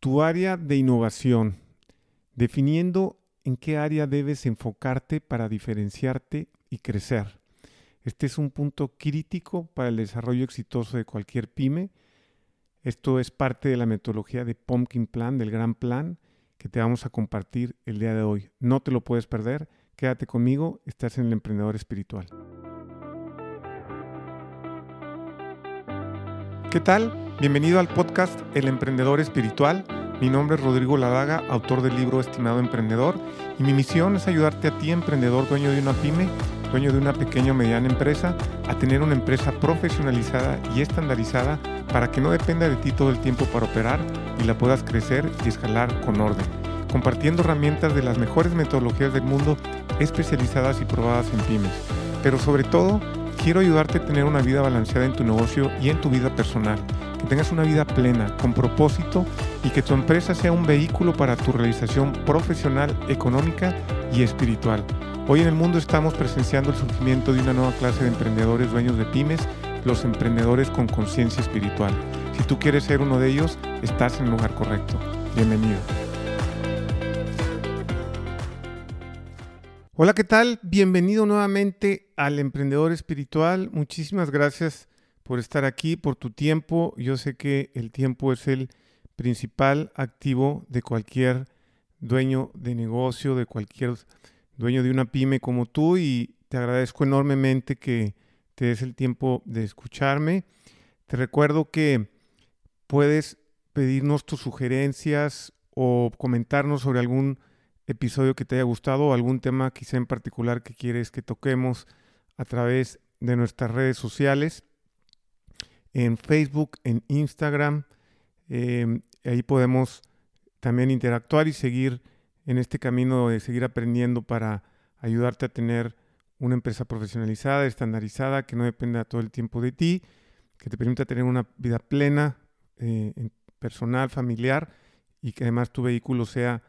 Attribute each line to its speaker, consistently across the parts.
Speaker 1: tu área de innovación, definiendo en qué área debes enfocarte para diferenciarte y crecer. Este es un punto crítico para el desarrollo exitoso de cualquier pyme. Esto es parte de la metodología de Pumpkin Plan, del gran plan que te vamos a compartir el día de hoy. No te lo puedes perder. Quédate conmigo, estás en el emprendedor espiritual. ¿Qué tal? Bienvenido al podcast El Emprendedor Espiritual. Mi nombre es Rodrigo Ladaga, autor del libro Estimado Emprendedor, y mi misión es ayudarte a ti, emprendedor, dueño de una pyme, dueño de una pequeña o mediana empresa, a tener una empresa profesionalizada y estandarizada para que no dependa de ti todo el tiempo para operar y la puedas crecer y escalar con orden, compartiendo herramientas de las mejores metodologías del mundo especializadas y probadas en pymes. Pero sobre todo, quiero ayudarte a tener una vida balanceada en tu negocio y en tu vida personal, que tengas una vida plena, con propósito y que tu empresa sea un vehículo para tu realización profesional, económica y espiritual. Hoy en el mundo estamos presenciando el surgimiento de una nueva clase de emprendedores dueños de pymes, los emprendedores con conciencia espiritual. Si tú quieres ser uno de ellos, estás en el lugar correcto. Bienvenido. Hola, ¿qué tal? Bienvenido nuevamente al Emprendedor Espiritual. Muchísimas gracias por estar aquí, por tu tiempo. Yo sé que el tiempo es el principal activo de cualquier dueño de negocio, de cualquier dueño de una pyme como tú y te agradezco enormemente que te des el tiempo de escucharme. Te recuerdo que puedes pedirnos tus sugerencias o comentarnos sobre algún episodio que te haya gustado algún tema quizá en particular que quieres que toquemos a través de nuestras redes sociales, en Facebook, en Instagram. Em, ahí podemos también interactuar y seguir en este camino de seguir aprendiendo para ayudarte a tener una empresa profesionalizada, estandarizada, que no dependa todo el tiempo de ti, que te permita tener una vida plena, eh, personal, familiar y que además tu vehículo sea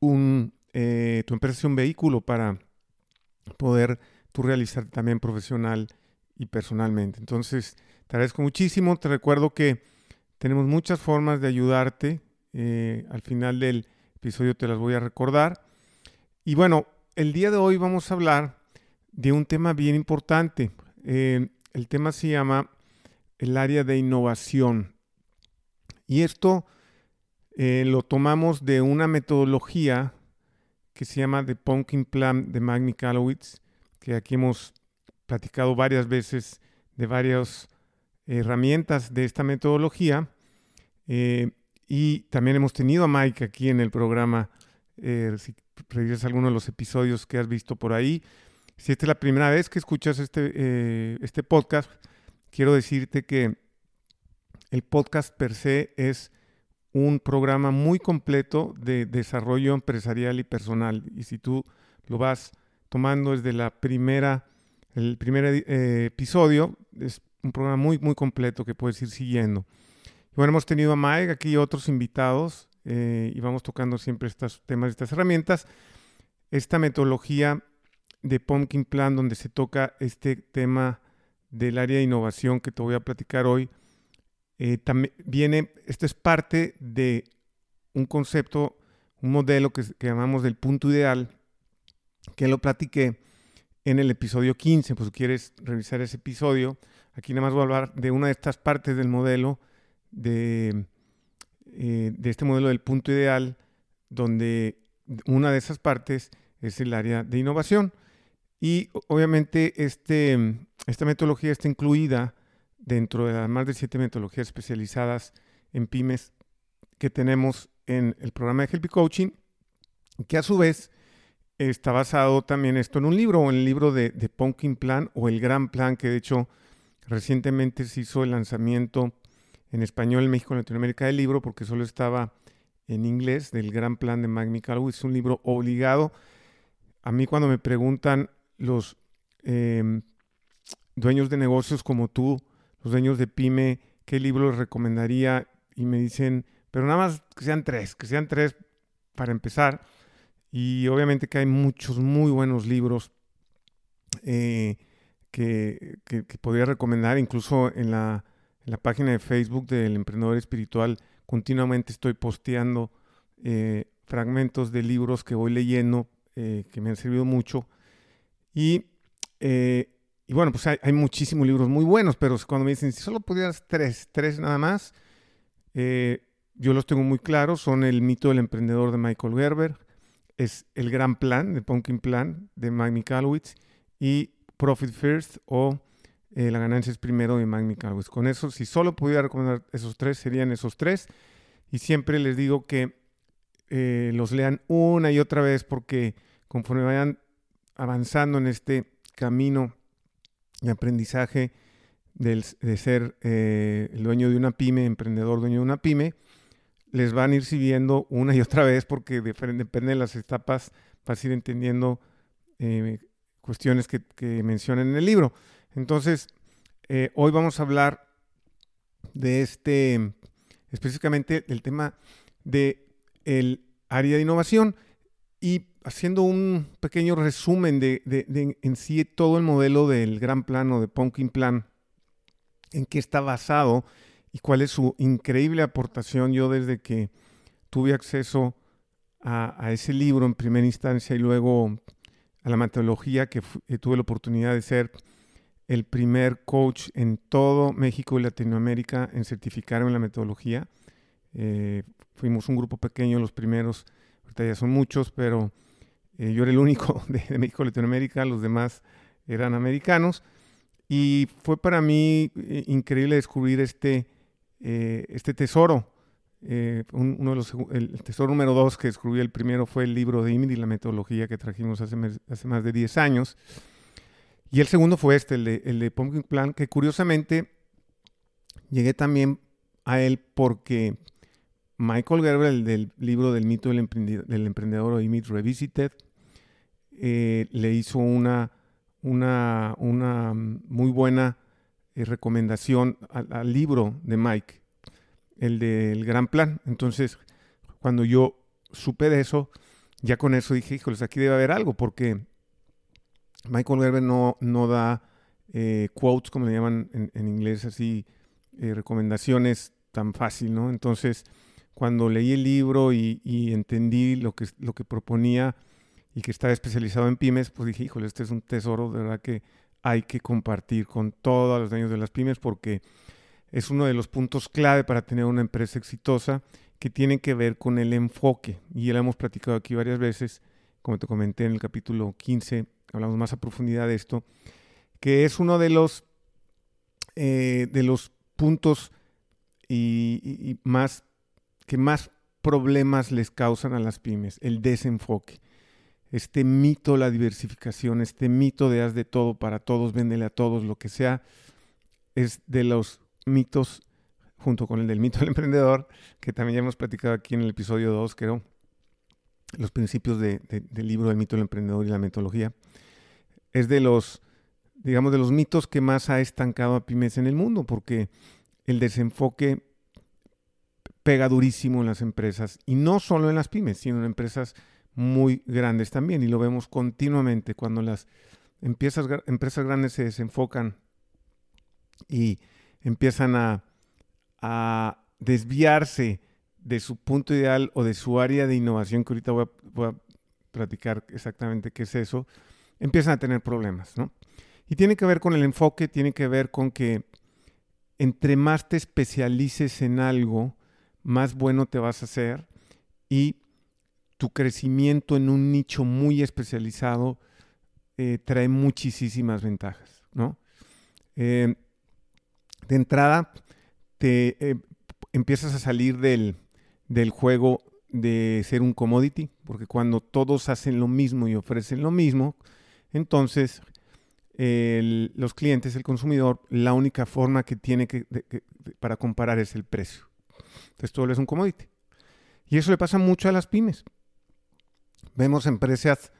Speaker 1: un, eh, tu empresa sea un vehículo para poder tú realizar también profesional y personalmente. Entonces, te agradezco muchísimo. Te recuerdo que tenemos muchas formas de ayudarte. Eh, al final del episodio te las voy a recordar. Y bueno, el día de hoy vamos a hablar de un tema bien importante. Eh, el tema se llama el área de innovación. Y esto eh, lo tomamos de una metodología que se llama The Pumpkin Plan de Magni Kalowitz, que aquí hemos platicado varias veces de varias herramientas de esta metodología. Eh, y también hemos tenido a Mike aquí en el programa. Eh, si revisas alguno de los episodios que has visto por ahí. Si esta es la primera vez que escuchas este, este podcast, quiero decirte que el podcast per se es un programa muy completo de desarrollo empresarial y personal. Y si tú lo vas tomando desde la primera, el primer eh, episodio, es un programa muy, muy completo que puedes ir siguiendo. bueno, hemos tenido a Mike aquí y otros invitados eh, y vamos tocando siempre estos temas, estas herramientas. Esta metodología de Pumpkin Plan, donde se toca este tema del área de innovación que te voy a platicar hoy, eh, también viene, esto es parte de un concepto, un modelo que, llamamos del punto ideal, que lo platiqué en el episodio 15, pues si quieres revisar ese episodio, aquí nada más voy a hablar de una de estas partes del modelo, de, eh, de este modelo del punto ideal, donde una de esas partes es el área de innovación. Y obviamente este, esta metodología está incluida dentro de las más de siete metodologías especializadas en pymes que tenemos en el programa de Helpy Coaching, que a su vez está basado también esto en un libro, o en el libro de, de Pumpkin Plan o el Gran Plan, que de hecho recientemente se hizo el lanzamiento en español en México y Latinoamérica del libro, porque solo estaba en inglés, del Gran Plan de Magni Es un libro obligado. A mí cuando me preguntan los em, dueños de negocios como tú, los dueños de pyme, qué libro les recomendaría y me dicen, pero nada más que sean tres, que sean tres para empezar. Y obviamente que hay muchos muy buenos libros eh, que, podría recomendar, incluso en la, la, página de Facebook del Emprendedor Espiritual continuamente estoy posteando eh, fragmentos de libros que voy leyendo, eh, que me han servido mucho. Y, eh, y bueno, pues hay, muchísimos libros muy buenos, pero cuando me dicen, si solo pudieras tres, tres nada más, yo los tengo muy claros. Son El mito del emprendedor de Michael Gerber, es El gran plan, de Pumpkin Plan, de Mike Michalowicz, y Profit First o La ganancia es primero de Mike Michalowicz. Con eso, si solo pudiera recomendar esos tres, serían esos tres. Y siempre les digo que eh, los lean una y otra vez porque conforme vayan avanzando en este camino de aprendizaje de ser eh, el dueño de una pyme, emprendedor dueño de una pyme, les van a ir siguiendo una y otra vez porque depende de las etapas vas a ir entendiendo eh, cuestiones que, mencionan en el libro. Entonces, hoy vamos a hablar de este, específicamente del tema de el área de innovación y haciendo un pequeño resumen de, en sí todo el modelo del gran plano de Pumpkin Plan, en qué está basado y cuál es su increíble aportación. Yo desde que tuve acceso a, ese libro en primera instancia y luego a la metodología que eh, tuve la oportunidad de ser el primer coach en todo México y Latinoamérica en certificarme en la metodología. Eh, fuimos un grupo pequeño, los primeros, ahorita ya son muchos, pero eh, yo era el único de, México Latinoamérica, los demás eran americanos. Y fue para mí increíble descubrir este, este tesoro. Uno de los, el, tesoro número dos que descubrí, el primero fue el libro de Imid y la metodología que trajimos hace, hace más de 10 años. Y el segundo fue este, el de, el de Pumpkin Plan, que curiosamente llegué también a él porque Michael Gerber, el del libro del mito del, emprendedor, o Imit Revisited, eh, le hizo una, una, una muy buena eh, recomendación al, libro de Mike, el del gran plan. Entonces, cuando yo supe de eso, ya con eso dije, híjoles, aquí debe haber algo, porque Michael Gerber no, no da eh, quotes, como le llaman en, inglés, así, recomendaciones tan fácil, ¿no? Entonces, cuando leí el libro y, entendí lo que, lo que proponía y que estaba especializado en pymes, pues dije, híjole, este es un tesoro de verdad que hay que compartir con todos los dueños de las pymes porque es uno de los puntos clave para tener una empresa exitosa que tiene que ver con el enfoque. Y ya lo hemos platicado aquí varias veces, como te comenté en el capítulo 15, hablamos más a profundidad de esto, que es uno de los, eh, de los puntos y más que más problemas les causan a las pymes, el desenfoque. Este mito, la diversificación, este mito de haz de todo para todos, véndele a todos, lo que sea, es de los mitos, junto con el del mito del emprendedor, que también ya hemos platicado aquí en el episodio 2, creo, los principios del libro del mito del emprendedor y la metodología, es de los, digamos, de los mitos que más ha estancado a pymes en el mundo, porque el desenfoque pega durísimo en las empresas y no solo en las pymes, sino en empresas muy grandes también y lo vemos continuamente cuando las empresas, empresas grandes se desenfocan y empiezan a, desviarse de su punto ideal o de su área de innovación, que ahorita voy a, voy a platicar exactamente qué es eso, empiezan a tener problemas, ¿no? Y tiene que ver con el enfoque, tiene que ver con que entre más te especialices en algo, más bueno te vas a hacer y tu crecimiento en un nicho muy especializado eh, trae muchísimas ventajas, ¿no? Eh, de entrada, te eh, empiezas a salir del, juego de ser un commodity, porque cuando todos hacen lo mismo y ofrecen lo mismo, entonces los clientes, el consumidor, la única forma que tiene que, para comparar es el precio. Entonces todo es un commodity. Y eso le pasa mucho a las pymes. Vemos empresas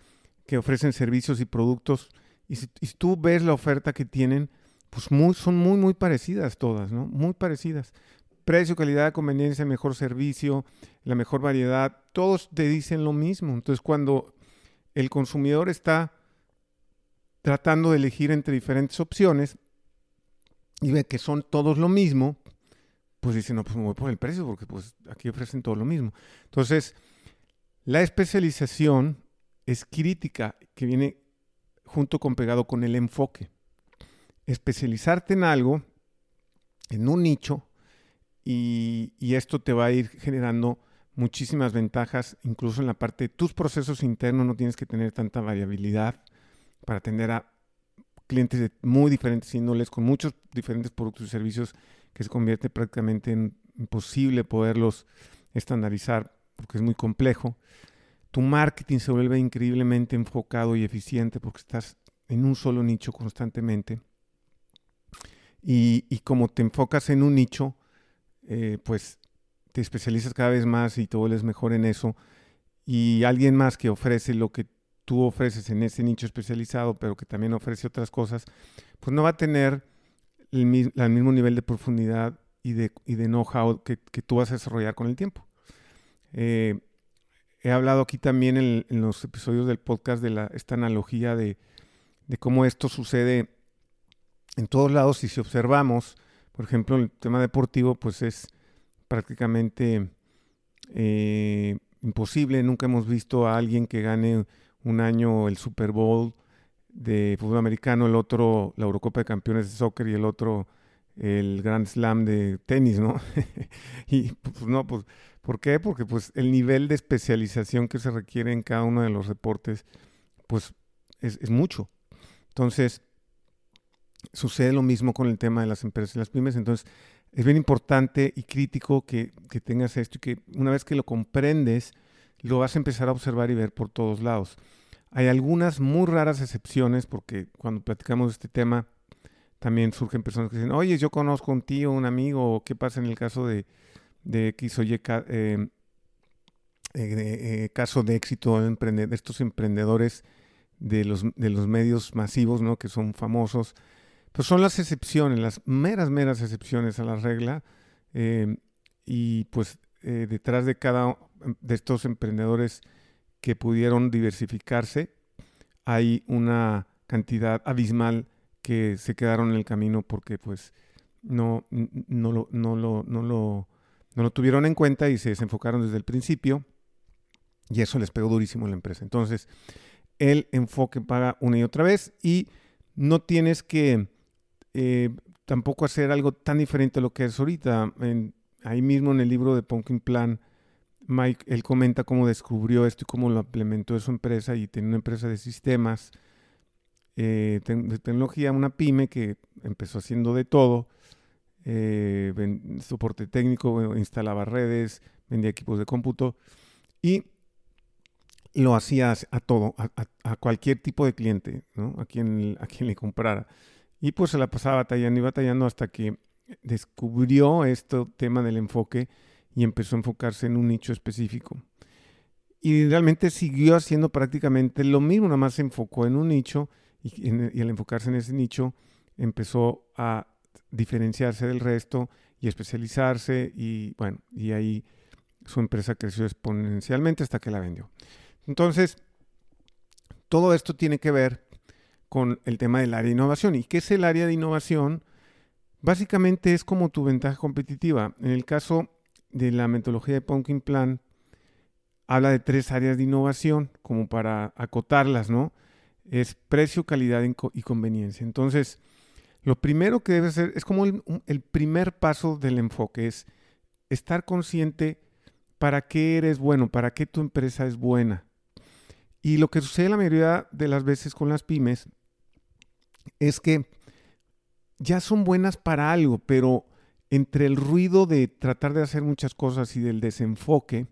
Speaker 1: que ofrecen servicios y productos y si, tú ves la oferta que tienen, pues son muy, muy parecidas todas, ¿no? Muy parecidas. Precio, calidad, conveniencia, mejor servicio, la mejor variedad, todos te dicen lo mismo. Entonces cuando el consumidor está tratando de elegir entre diferentes opciones y ve que son todos lo mismo, pues dice, no, pues me voy por el precio porque pues aquí ofrecen todo lo mismo. Entonces, la especialización es crítica, que viene junto con pegado con el enfoque. Especializarte en algo, en un nicho, y, esto te va a ir generando muchísimas ventajas, incluso en la parte de tus procesos internos, no tienes que tener tanta variabilidad para atender a clientes de muy diferentes índoles, con muchos diferentes productos y servicios que se convierte prácticamente en imposible poderlos estandarizar porque es muy complejo. Tu marketing se vuelve increíblemente enfocado y eficiente porque estás en un solo nicho constantemente. Y, como te enfocas en un nicho, eh, pues te especializas cada vez más y te vuelves mejor en eso. Y alguien más que ofrece lo que tú ofreces en ese nicho especializado, pero que también ofrece otras cosas, pues no va a tener el, mismo nivel de profundidad y de, know-how que, tú vas a desarrollar con el tiempo. Eh, he hablado aquí también en, los episodios del podcast de esta analogía de, cómo esto sucede en todos lados y si observamos, por ejemplo, el tema deportivo, pues es prácticamente eh, imposible. Nunca hemos visto a alguien que gane un año el Super Bowl de fútbol americano, el otro la Eurocopa de Campeones de Soccer y el otro el Grand Slam de tenis, ¿no? y pues no, pues, ¿por qué? Porque pues el nivel de especialización que se requiere en cada uno de los deportes, pues es, es mucho. Entonces, sucede lo mismo con el tema de las empresas y las pymes. Entonces, es bien importante y crítico que, que tengas esto y que una vez que lo comprendes, lo vas a empezar a observar y ver por todos lados. Hay algunas muy raras excepciones porque cuando platicamos de este tema también surgen personas que dicen, oye, yo conozco un tío, un amigo, o qué pasa en el caso de, de X o Y eh, eh, eh, caso de éxito de, estos emprendedores de los, de los medios masivos, ¿no? que son famosos. Pues son las excepciones, las meras, meras excepciones a la regla. y pues detrás de cada de estos emprendedores que pudieron diversificarse, hay una cantidad abismal que se quedaron en el camino porque pues no, no, lo, no, lo, no, lo, no lo tuvieron en cuenta y se desenfocaron desde el principio y eso les pegó durísimo a la empresa. Entonces, el enfoque paga una y otra vez y no tienes que eh, tampoco hacer algo tan diferente a lo que es ahorita. ahí mismo en el libro de Pumpkin Plan, Mike, él comenta cómo descubrió esto y cómo lo implementó en su empresa y tiene una empresa de sistemas, eh, de tecnología, una pyme que empezó haciendo de todo, eh, soporte técnico, instalaba redes, vendía equipos de cómputo y lo hacía a todo, a, cualquier tipo de cliente, ¿no? a, quien, a quien le comprara. Y pues se la pasaba batallando y batallando hasta que descubrió este tema del enfoque y empezó a enfocarse en un nicho específico. Y realmente siguió haciendo prácticamente lo mismo, nada más se enfocó en un nicho y, al enfocarse en ese nicho empezó a diferenciarse del resto y especializarse y bueno, y ahí su empresa creció exponencialmente hasta que la vendió. Entonces, todo esto tiene que ver con el tema del área de innovación. ¿Y qué es el área de innovación? Básicamente es como tu ventaja competitiva. En el caso de la metodología de Pumpkin Plan habla de tres áreas de innovación, como para acotarlas, ¿no? Es precio, calidad y conveniencia. Entonces, lo primero que debe ser, es como el, el, primer paso del enfoque, es estar consciente para qué eres bueno, para qué tu empresa es buena. Y lo que sucede la mayoría de las veces con las pymes es que ya son buenas para algo, pero entre el ruido de tratar de hacer muchas cosas y del desenfoque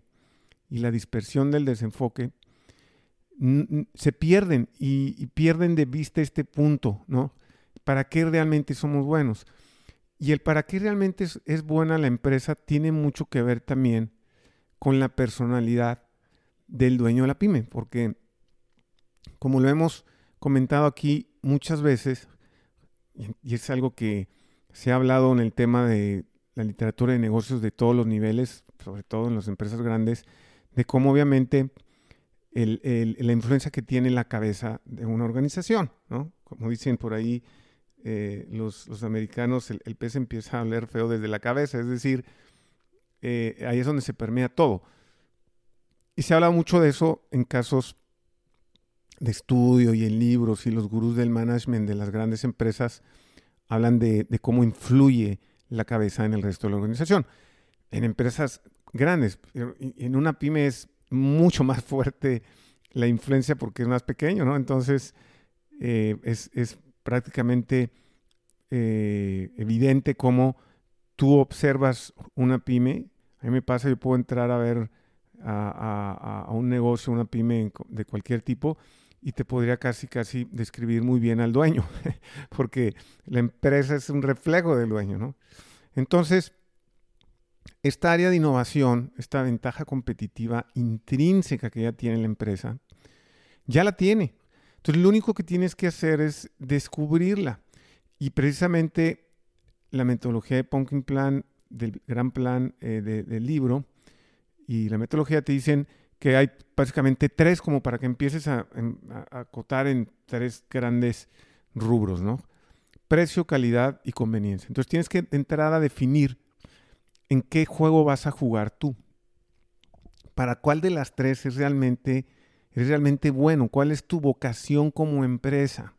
Speaker 1: y la dispersión del desenfoque, se pierden y, pierden de vista este punto, ¿no? ¿Para qué realmente somos buenos? Y el para qué realmente es, buena la empresa tiene mucho que ver también con la personalidad del dueño de la pyme, porque como lo hemos comentado aquí muchas veces, y es algo que se ha hablado en el tema de la literatura de negocios de todos los niveles, sobre todo en las empresas grandes, de cómo obviamente la influencia que tiene la cabeza de una organización, ¿no? Como dicen por ahí, eh, los, americanos, el, pez empieza a oler feo desde la cabeza, es decir, eh, ahí es donde se permea todo. Y se habla mucho de eso en casos de estudio y en libros y los gurús del management de las grandes empresas hablan de, cómo influye la cabeza en el resto de la organización. En empresas grandes, en una pyme es mucho más fuerte la influencia porque es más pequeño, ¿no? Entonces eh, es, prácticamente eh, evidente cómo tú observas una pyme. A mí me pasa, yo puedo entrar a ver a, a un negocio, una pyme de cualquier tipo y te podría casi, casi describir muy bien al dueño, porque la empresa es un reflejo del dueño, ¿no? Entonces, esta área de innovación, esta ventaja competitiva intrínseca que ya tiene la empresa, ya la tiene. Entonces, lo único que tienes que hacer es descubrirla. Y precisamente la metodología de Pumpkin Plan, del gran plan eh, del libro, y la metodología te dicen, que hay básicamente tres como para que empieces a, acotar en tres grandes rubros, ¿no? Precio, calidad y conveniencia. Entonces tienes que entrar a definir en qué juego vas a jugar tú. Para cuál de las tres es realmente, es realmente bueno, cuál es tu vocación como empresa.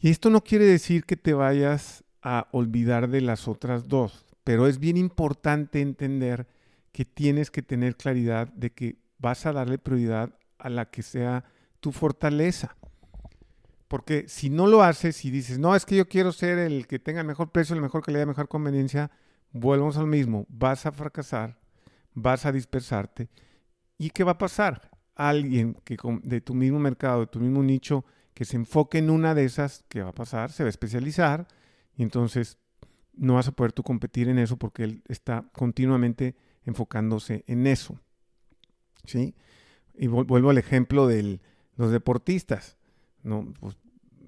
Speaker 1: Y esto no quiere decir que te vayas a olvidar de las otras dos, pero es bien importante entender que tienes que tener claridad de que vas a darle prioridad a la que sea tu fortaleza. Porque si no lo haces y dices, no, es que yo quiero ser el que tenga el mejor precio, la mejor calidad, mejor conveniencia, vuelvamos al mismo, vas a fracasar, vas a dispersarte. ¿Y qué va a pasar? Alguien que de tu mismo mercado, de tu mismo nicho, que se enfoque en una de esas, ¿qué va a pasar? Se va a especializar y entonces no vas a poder tú competir en eso porque él está continuamente enfocándose en eso. ¿sí? Y vuelvo al ejemplo de los deportistas. ¿no? Pues,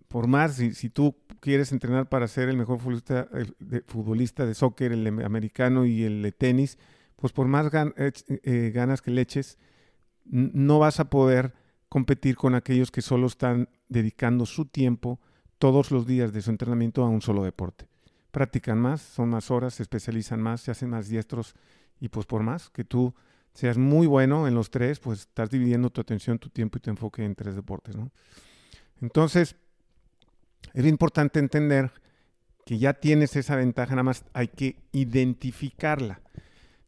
Speaker 1: por más, si, tú quieres entrenar para ser el mejor futbolista, de, futbolista de soccer, el americano y el de tenis, pues por más eh, ganas que le eches, no vas a poder competir con aquellos que solo están dedicando su tiempo todos los días de su entrenamiento a un solo deporte. Practican más, son más horas, se especializan más, se hacen más diestros y pues por más que tú seas muy bueno en los tres, pues estás dividiendo tu atención, tu tiempo y tu enfoque en tres deportes, ¿no? Entonces, es importante entender que ya tienes esa ventaja, nada más hay que identificarla.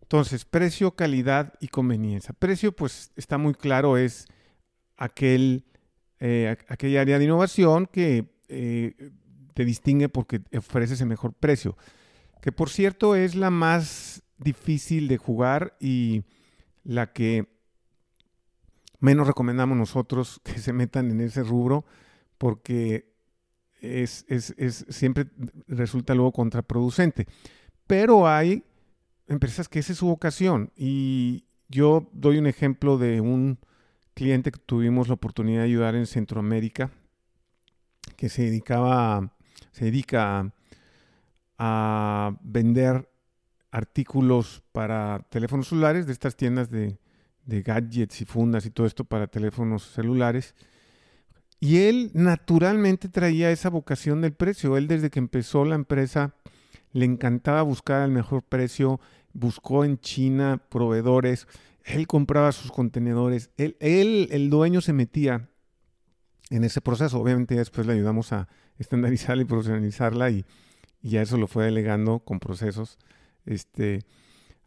Speaker 1: Entonces, precio, calidad y conveniencia. Precio, pues está muy claro, es aquel, eh, aquella área de innovación que eh, te distingue porque ofreces el mejor precio. Que por cierto es la más difícil de jugar y la que menos recomendamos nosotros que se metan en ese rubro porque es, es, siempre resulta luego contraproducente. Pero hay empresas que esa es su vocación y yo doy un ejemplo de un cliente que tuvimos la oportunidad de ayudar en Centroamérica que se dedicaba se dedica a vender artículos para teléfonos celulares, de estas tiendas de, gadgets y fundas y todo esto para teléfonos celulares. Y él naturalmente traía esa vocación del precio. Él desde que empezó la empresa le encantaba buscar el mejor precio, buscó en China proveedores, él compraba sus contenedores, él, él, el dueño se metía en ese proceso. Obviamente después le ayudamos a estandarizarla y profesionalizarla y, y ya eso lo fue delegando con procesos este,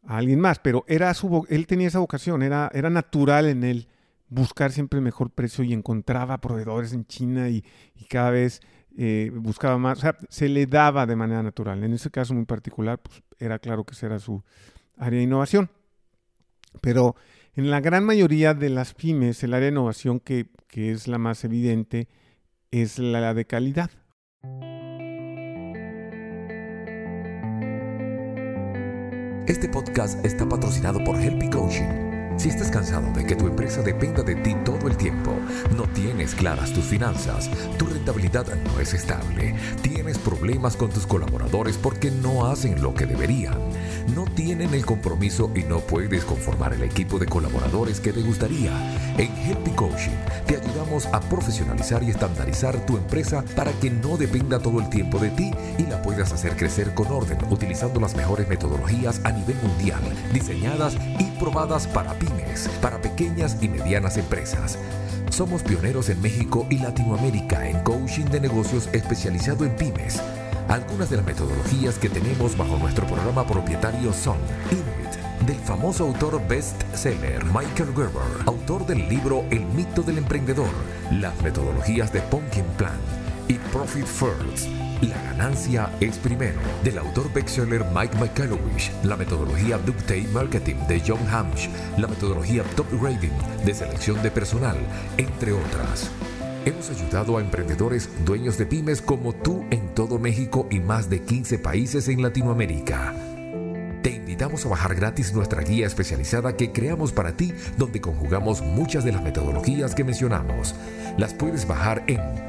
Speaker 1: a alguien más, pero era su, él tenía esa vocación, era, era natural en él buscar siempre el mejor precio y encontraba proveedores en China y, cada vez eh, buscaba más, o sea, se le daba de manera natural. En ese caso muy particular, pues era claro que esa era su área de innovación. Pero en la gran mayoría de las pymes, el área de innovación que, que es la más evidente es la de calidad.
Speaker 2: Este podcast está patrocinado por Helpy Coaching. Si estás cansado de que tu empresa dependa de ti todo el tiempo, no tienes claras tus finanzas, tu rentabilidad no es estable, tienes problemas con tus colaboradores porque no hacen lo que deberían, no tienen el compromiso y no puedes conformar el equipo de colaboradores que te gustaría. En Helpy Coaching te ayudamos a profesionalizar y estandarizar tu empresa para que no dependa todo el tiempo de ti y la puedas hacer crecer con orden utilizando las mejores metodologías a nivel mundial, diseñadas y probadas para pymes, para pequeñas y medianas empresas. Somos pioneros en México y Latinoamérica en coaching de negocios especializado en pymes. Algunas de las metodologías que tenemos bajo nuestro programa propietario son Inuit, del famoso autor bestseller Michael Gerber, autor del libro El mito del emprendedor, las metodologías de Pumpkin Plan y Profit First la ganancia es primero, del autor bestseller Mike McCallowich, la metodología Ductate Marketing de John Hamsh, la metodología Top Rating de selección de personal, entre otras. Hemos ayudado a emprendedores dueños de pymes como tú en todo México y más de 15 países en Latinoamérica. Te invitamos a bajar gratis nuestra guía especializada que creamos para ti, donde conjugamos muchas de las metodologías que mencionamos. Las puedes bajar en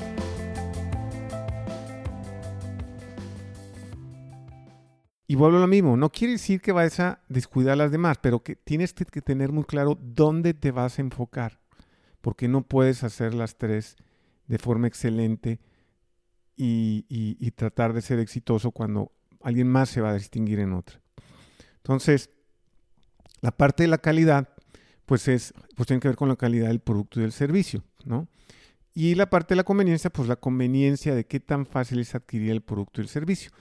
Speaker 1: Y vuelvo a lo mismo, no quiere decir que vayas a descuidar a las demás, pero que tienes que, tener muy claro dónde te vas a enfocar, porque no puedes hacer las tres de forma excelente y, tratar de ser exitoso cuando alguien más se va a distinguir en otra. Entonces, la parte de la calidad, pues es, pues tiene que ver con la calidad del producto y del servicio, ¿no? Y la parte de la conveniencia, pues la conveniencia de qué tan fácil es adquirir el producto y el servicio.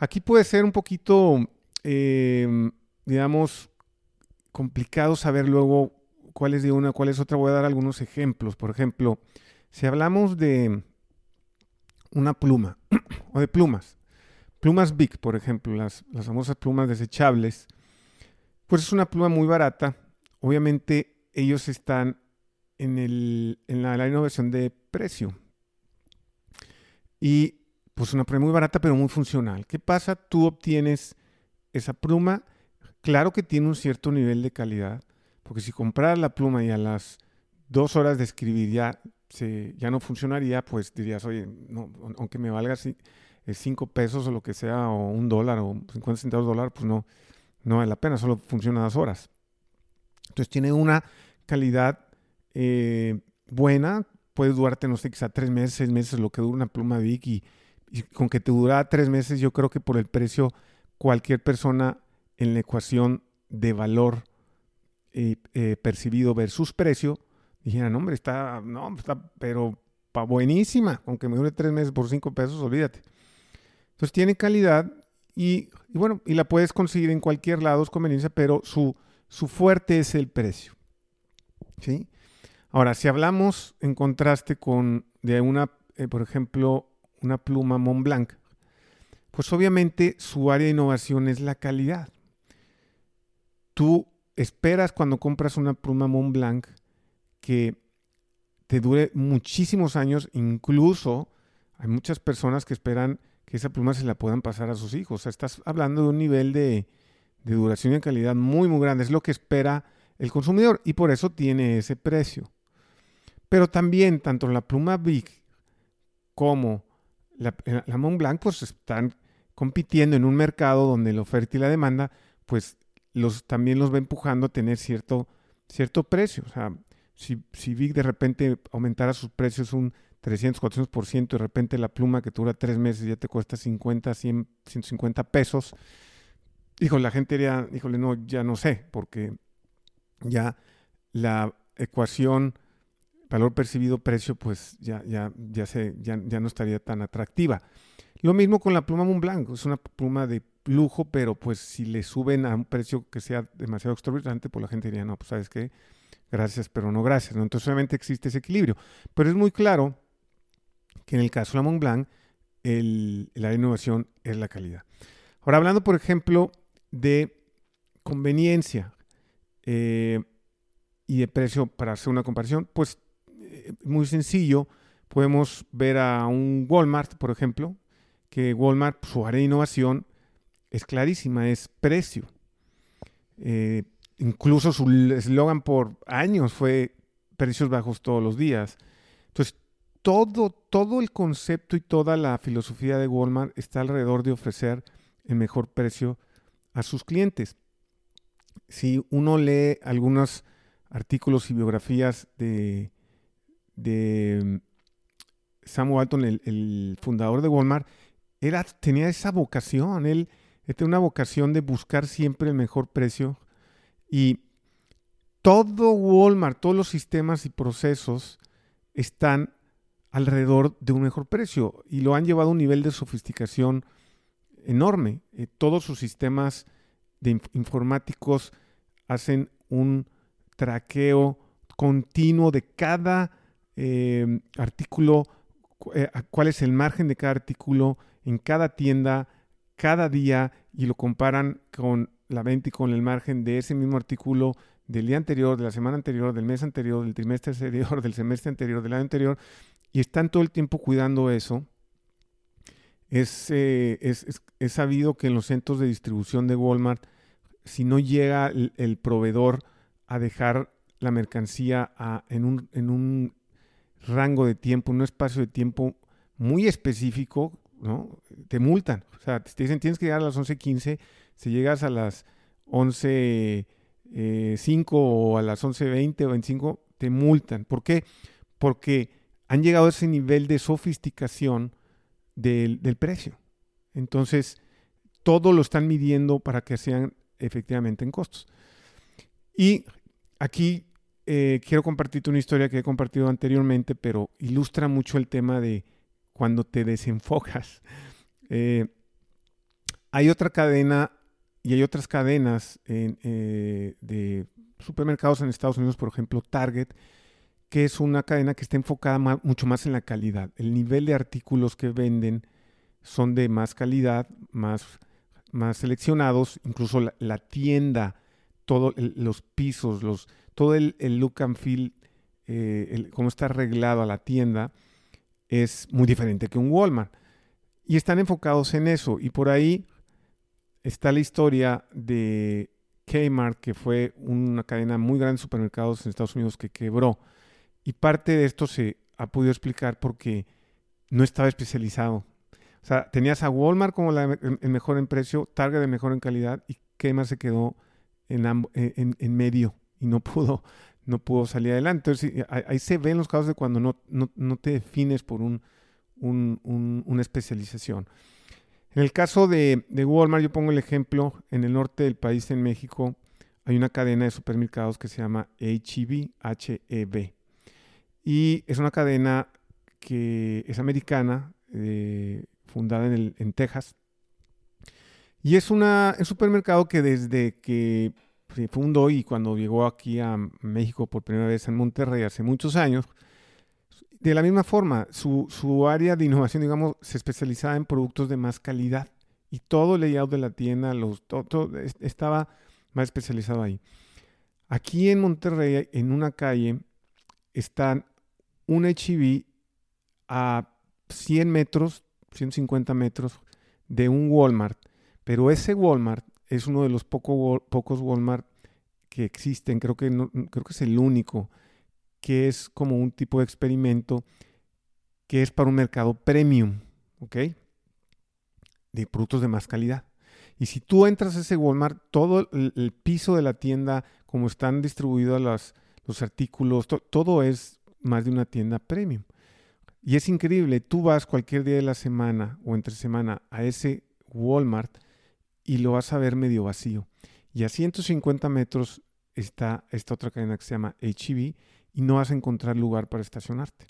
Speaker 1: Aquí puede ser un poquito, em, digamos, complicado saber luego cuál es de una, cuál es otra. Voy a dar algunos ejemplos. Por ejemplo, si hablamos de una pluma o de plumas, plumas Big, por ejemplo, las, las famosas plumas desechables, pues es una pluma muy barata. Obviamente ellos están en, el, en la, la innovación de precio. Y pues una pluma muy barata pero muy funcional. ¿Qué pasa? Tú obtienes esa pluma, claro que tiene un cierto nivel de calidad, porque si compras la pluma y a las dos horas de escribir ya, se, ya no funcionaría, pues dirías, oye, no, aunque me valga eh, cinco pesos o lo que sea, o un dólar o 50 centavos de dólar, pues no, no vale la pena, solo funciona dos horas. Entonces tiene una calidad eh, buena, puede durarte, no sé, quizá tres meses, seis meses, lo que dura una pluma Vic y y con que te dura tres meses, yo creo que por el precio, cualquier persona en la ecuación de valor eh, eh, percibido versus precio, dijera, no, hombre, está, no, está, pero pa buenísima, aunque me dure tres meses por cinco pesos, olvídate. Entonces tiene calidad y, bueno, y la puedes conseguir en cualquier lado, es conveniencia, pero su, su fuerte es el precio. ¿sí? Ahora, si hablamos en contraste con de una, eh, por ejemplo, una pluma Montblanc, pues obviamente su área de innovación es la calidad. Tú esperas cuando compras una pluma Montblanc que te dure muchísimos años, incluso hay muchas personas que esperan que esa pluma se la puedan pasar a sus hijos. O sea, estás hablando de un nivel de, de duración y de calidad muy, muy grande. Es lo que espera el consumidor y por eso tiene ese precio. Pero también tanto la pluma Big como la, la Mont Blanc pues están compitiendo en un mercado donde la oferta y la demanda pues los, también los va empujando a tener cierto, cierto precio. O sea, si, si Vic de repente aumentara sus precios un 300, 400%, de repente la pluma que dura tres meses ya te cuesta 50, 100, 150 pesos, híjole, la gente diría, híjole, no, ya no sé, porque ya la ecuación valor percibido precio, pues ya, ya, ya, se, ya, no estaría tan atractiva. Lo mismo con la pluma Montblanc, es una pluma de lujo, pero pues si le suben a un precio que sea demasiado exorbitante, pues la gente diría, no, pues sabes qué, gracias, pero no gracias. ¿no? Entonces obviamente existe ese equilibrio. Pero es muy claro que en el caso de la Montblanc, el, la innovación es la calidad. Ahora hablando, por ejemplo, de conveniencia eh, y de precio para hacer una comparación, pues muy sencillo, podemos ver a un Walmart, por ejemplo, que Walmart, su área de innovación es clarísima, es precio. Eh, incluso su eslogan por años fue precios bajos todos los días. Entonces, todo, todo el concepto y toda la filosofía de Walmart está alrededor de ofrecer el mejor precio a sus clientes. Si uno lee algunos artículos y biografías de, de Sam Walton, el, fundador de Walmart, era, tenía esa vocación, él, él tenía una vocación de buscar siempre el mejor precio y todo Walmart, todos los sistemas y procesos están alrededor de un mejor precio y lo han llevado a un nivel de sofisticación enorme. Eh, todos sus sistemas de informáticos hacen un traqueo continuo de cada eh, artículo, eh, cuál es el margen de cada artículo en cada tienda, cada día, y lo comparan con la venta y con el margen de ese mismo artículo del día anterior, de la semana anterior, del mes anterior, del trimestre anterior, del semestre anterior, del año anterior, y están todo el tiempo cuidando eso. Eh, es, es, sabido que en los centros de distribución de Walmart, si no llega el, proveedor a dejar la mercancía en, un, en, un, rango de tiempo, un espacio de tiempo muy específico, ¿no? te multan. O sea, te dicen tienes que llegar a las 11.15, si llegas a las 11.05 eh, o a las 11.20 o 25, te multan. ¿Por qué? Porque han llegado a ese nivel de sofisticación del, precio. Entonces, todo lo están midiendo para que sean efectivamente en costos. Y aquí eh, quiero compartirte una historia que he compartido anteriormente, pero ilustra mucho el tema de cuando te desenfocas. Eh, hay otra cadena y hay otras cadenas eh, de supermercados en Estados Unidos, por ejemplo, Target, que es una cadena que está enfocada mucho más en la calidad. El nivel de artículos que venden son de más calidad, más, más seleccionados, incluso la, tienda, todos los pisos, los, todo el, look and feel, eh, cómo está arreglado a la tienda, es muy diferente que un Walmart. Y están enfocados en eso. Y por ahí está la historia de Kmart, que fue una cadena muy grande de supermercados en Estados Unidos que quebró y parte de esto se ha podido explicar porque no estaba especializado. O sea, tenías a Walmart como la, el mejor en precio, Target de mejor en calidad y Kmart se quedó en, en, medio y no pudo, no pudo salir adelante. Entonces, ahí se ven los casos de cuando no, no, no te defines por un, un, una especialización. En el caso de, Walmart, yo pongo el ejemplo, en el norte del país, en México, hay una cadena de supermercados que se llama HEB, H-E-B. Y es una cadena que es americana, eh, fundada en, en, Texas. Y es una, un supermercado que desde que fundó y cuando llegó aquí a México por primera vez en Monterrey hace muchos años, de la misma forma, su, su área de innovación, digamos, se especializaba en productos de más calidad. Y todo el layout de la tienda, todo, estaba más especializado ahí. Aquí en Monterrey, en una calle, están un HIV a 100 metros, 150 metros de un Walmart, pero ese Walmart es uno de los pocos Walmart que existen, creo que, creo que es el único, que es como un tipo de experimento que es para un mercado premium, ¿ok? De productos de más calidad. Y si tú entras a ese Walmart, todo el, piso de la tienda, como están distribuidos los artículos, todo es más de una tienda premium. Y es increíble, tú vas cualquier día de la semana o entre semana a ese Walmart y lo vas a ver medio vacío. Y a 150 metros está esta otra cadena que se llama HEB y no vas a encontrar lugar para estacionarte.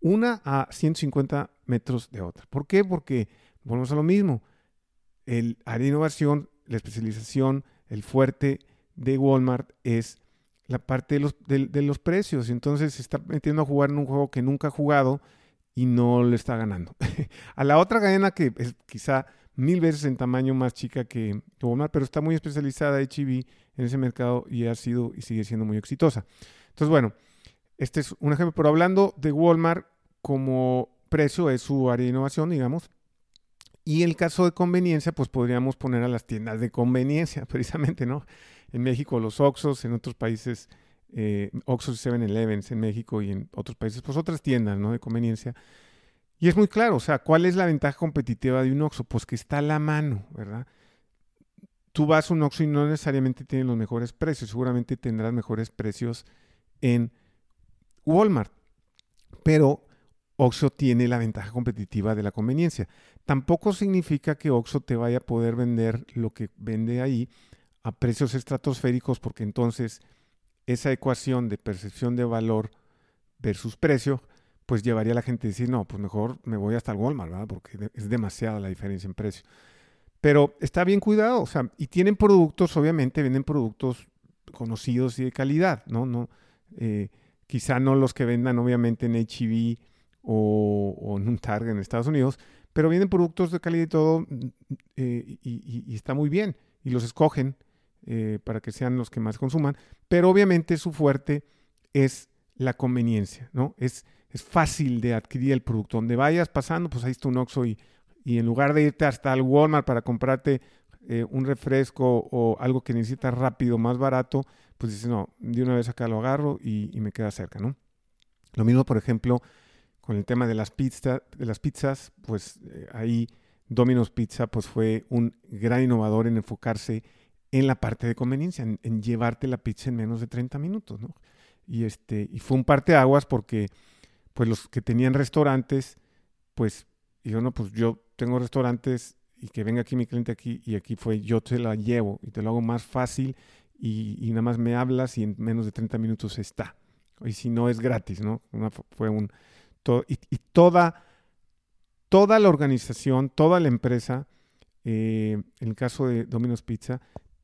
Speaker 1: Una a 150 metros de otra. ¿Por qué? Porque volvemos a lo mismo. El área de innovación, la especialización, el fuerte de Walmart es la parte de los, precios. Entonces se está metiendo a jugar en un juego que nunca ha jugado y no le está ganando. a la otra cadena que es quizá mil veces en tamaño más chica que Walmart, pero está muy especializada HEB en ese mercado y ha sido y sigue siendo muy exitosa. Entonces, bueno, este es un ejemplo, pero hablando de Walmart, como precio es su área de innovación, digamos. Y el caso de conveniencia, pues podríamos poner a las tiendas de conveniencia, precisamente, ¿no? En México los Oxos, en otros países eh, Oxos y 7-Elevens en México y en otros países, pues otras tiendas, ¿no? De conveniencia. Y es muy claro, o sea, ¿cuál es la ventaja competitiva de un Oxxo? Pues que está a la mano, ¿verdad? Tú vas a un Oxxo y no necesariamente tiene los mejores precios, seguramente tendrás mejores precios en Walmart, pero Oxxo tiene la ventaja competitiva de la conveniencia. Tampoco significa que Oxxo te vaya a poder vender lo que vende ahí a precios estratosféricos, porque entonces esa ecuación de percepción de valor versus precio pues llevaría a la gente a decir, no, pues mejor me voy hasta el Walmart, ¿verdad? Porque es demasiada la diferencia en precio. Pero está bien cuidado, o sea, y tienen productos, obviamente, venden productos conocidos y de calidad, ¿no? no eh, quizá no los que vendan, obviamente, en HEV o, en un Target en Estados Unidos, pero vienen productos de calidad y todo, eh, y, está muy bien, y los escogen eh, para que sean los que más consuman, pero obviamente su fuerte es la conveniencia, ¿no? Es es fácil de adquirir el producto. Donde vayas pasando, pues ahí está un Oxxo y, y en lugar de irte hasta el Walmart para comprarte eh, un refresco o algo que necesitas rápido, más barato, pues dices, no, de una vez acá lo agarro y, me queda cerca, ¿no? Lo mismo, por ejemplo, con el tema de las, pizza, de las pizzas, pues eh, ahí Domino's Pizza pues fue un gran innovador en enfocarse en la parte de conveniencia, en, en llevarte la pizza en menos de 30 minutos, ¿no? Y, este, y fue un parte aguas porque pues los que tenían restaurantes, pues yo no, pues yo tengo restaurantes y que venga aquí mi cliente aquí y aquí fue yo te la llevo y te lo hago más fácil y, nada más me hablas y en menos de 30 minutos está. Y si no es gratis, ¿no? fue un... Todo, y, toda, toda la organización, toda la empresa, eh, en el caso de Domino's Pizza,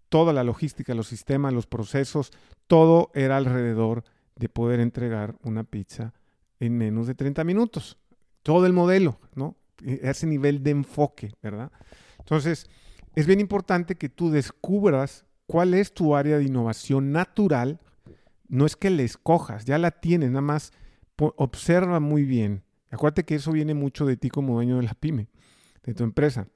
Speaker 1: toda la logística, los sistemas, los procesos, todo era alrededor de poder entregar una pizza en menos de 30 minutos. Todo el modelo, ¿no? E, ese nivel de enfoque, ¿verdad? Entonces, es bien importante que tú descubras cuál es tu área de innovación natural. No es que la escojas, ya la tienes, nada más observa muy bien. Acuérdate que eso viene mucho de ti como dueño de la pyme, de tu empresa.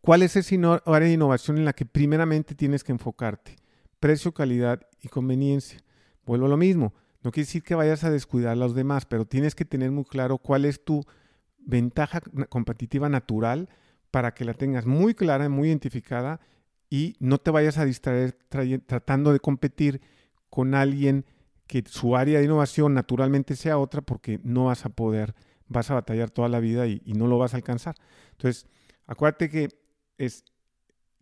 Speaker 1: ¿Cuál es esa área de innovación en la que primeramente tienes que enfocarte? Precio, calidad y conveniencia. Vuelvo a lo mismo. No quiere decir que vayas a descuidar a los demás, pero tienes que tener muy claro cuál es tu ventaja competitiva natural para que la tengas muy clara, muy identificada y no te vayas a distraer tratando de competir con alguien que su área de innovación naturalmente sea otra porque no vas a poder, vas a batallar toda la vida y, y no lo vas a alcanzar. Entonces, acuérdate que es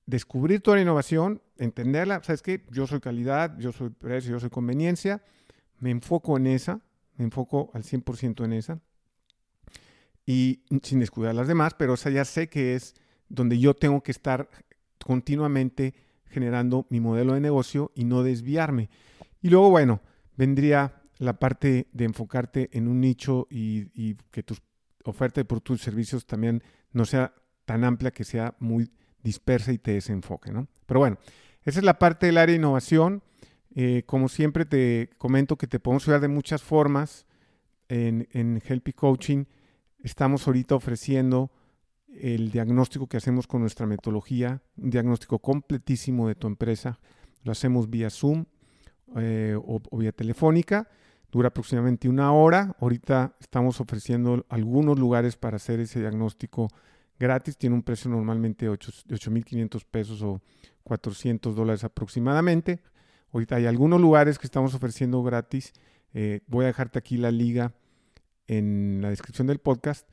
Speaker 1: descubrir toda la innovación, entenderla, sabes que yo soy calidad, yo soy precio, yo soy conveniencia, me enfoco en esa, me enfoco al 100% en esa, y sin descuidar las demás, pero esa ya sé que es donde yo tengo que estar continuamente generando mi modelo de negocio y no desviarme. Y luego, bueno, vendría la parte de enfocarte en un nicho y, que tu oferta por tus servicios también no sea tan amplia que sea muy dispersa y te desenfoque, ¿no? Pero bueno, esa es la parte del área de innovación. Eh, como siempre te comento que te podemos ayudar de muchas formas en, en Helpy Coaching. Estamos ahorita ofreciendo el diagnóstico que hacemos con nuestra metodología, un diagnóstico completísimo de tu empresa. Lo hacemos vía Zoom eh, o, vía telefónica. Dura aproximadamente una hora. Ahorita estamos ofreciendo algunos lugares para hacer ese diagnóstico gratis. Tiene un precio normalmente de 8.500 pesos o 400 dólares aproximadamente. Ahorita hay algunos lugares que estamos ofreciendo gratis. Eh, voy a dejarte aquí la liga en la descripción del podcast.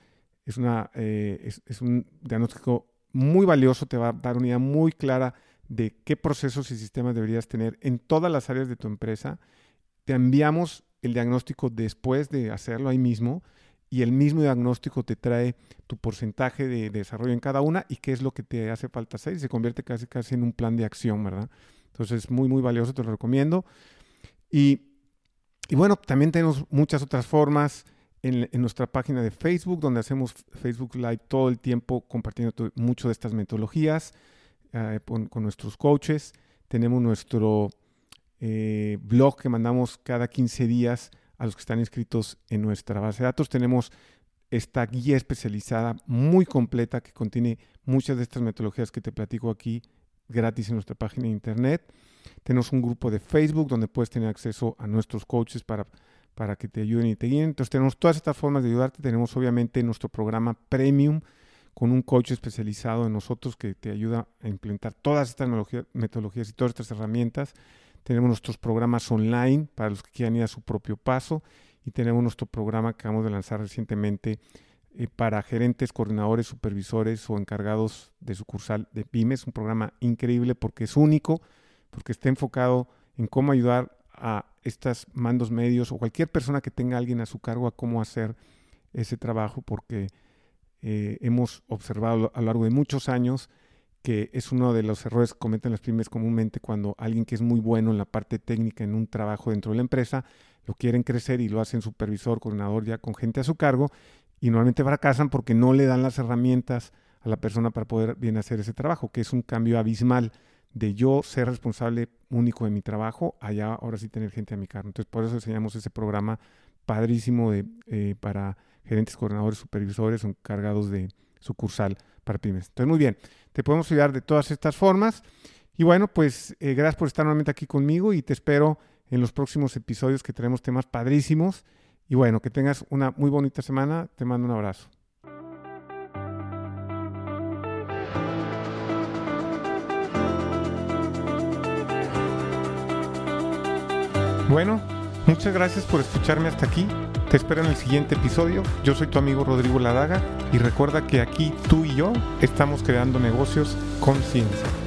Speaker 1: Es, una, eh, es, un diagnóstico muy valioso, te va a dar una idea muy clara de qué procesos y sistemas deberías tener en todas las áreas de tu empresa. Te enviamos el diagnóstico después de hacerlo ahí mismo y el mismo diagnóstico te trae tu porcentaje de, desarrollo en cada una y qué es lo que te hace falta hacer y se convierte casi casi en un plan de acción, ¿verdad? Entonces, muy, muy valioso, te lo recomiendo. Y, bueno, también tenemos muchas otras formas en, nuestra página de Facebook, donde hacemos Facebook Live todo el tiempo compartiendo mucho de estas metodologías eh, con, nuestros coaches. Tenemos nuestro eh, blog que mandamos cada 15 días a los que están inscritos en nuestra base de datos. Tenemos esta guía especializada muy completa que contiene muchas de estas metodologías que te platico aquí gratis en nuestra página de internet. Tenemos un grupo de Facebook donde puedes tener acceso a nuestros coaches para, para que te ayuden y te guíen. Entonces tenemos todas estas formas de ayudarte. Tenemos obviamente nuestro programa Premium con un coach especializado en nosotros que te ayuda a implementar todas estas metodologías y todas estas herramientas. Tenemos nuestros programas online para los que quieran ir a su propio paso y tenemos nuestro programa que acabamos de lanzar recientemente eh, para gerentes, coordinadores, supervisores o encargados de sucursal de pymes. Un programa increíble porque es único, porque está enfocado en cómo ayudar a estos mandos medios o cualquier persona que tenga alguien a su cargo a cómo hacer ese trabajo, porque eh, hemos observado a lo largo de muchos años que es uno de los errores que cometen las pymes comúnmente cuando alguien que es muy bueno en la parte técnica en un trabajo dentro de la empresa, lo quieren crecer y lo hacen supervisor, coordinador ya con gente a su cargo y normalmente fracasan porque no le dan las herramientas a la persona para poder bien hacer ese trabajo, que es un cambio abismal de yo ser responsable único de mi trabajo, allá ahora sí tener gente a mi cargo. Entonces, por eso enseñamos ese programa padrísimo de, eh, para gerentes, coordinadores, supervisores encargados de sucursal para pymes. Entonces, muy bien, te podemos ayudar de todas estas formas. Y bueno, pues eh, gracias por estar nuevamente aquí conmigo y te espero en los próximos episodios que tenemos temas padrísimos. Y bueno, que tengas una muy bonita semana. Te mando un abrazo. Bueno, muchas gracias por escucharme hasta aquí. Te espero en el siguiente episodio. Yo soy tu amigo Rodrigo Ladaga y recuerda que aquí tú y yo estamos creando negocios con ciencia.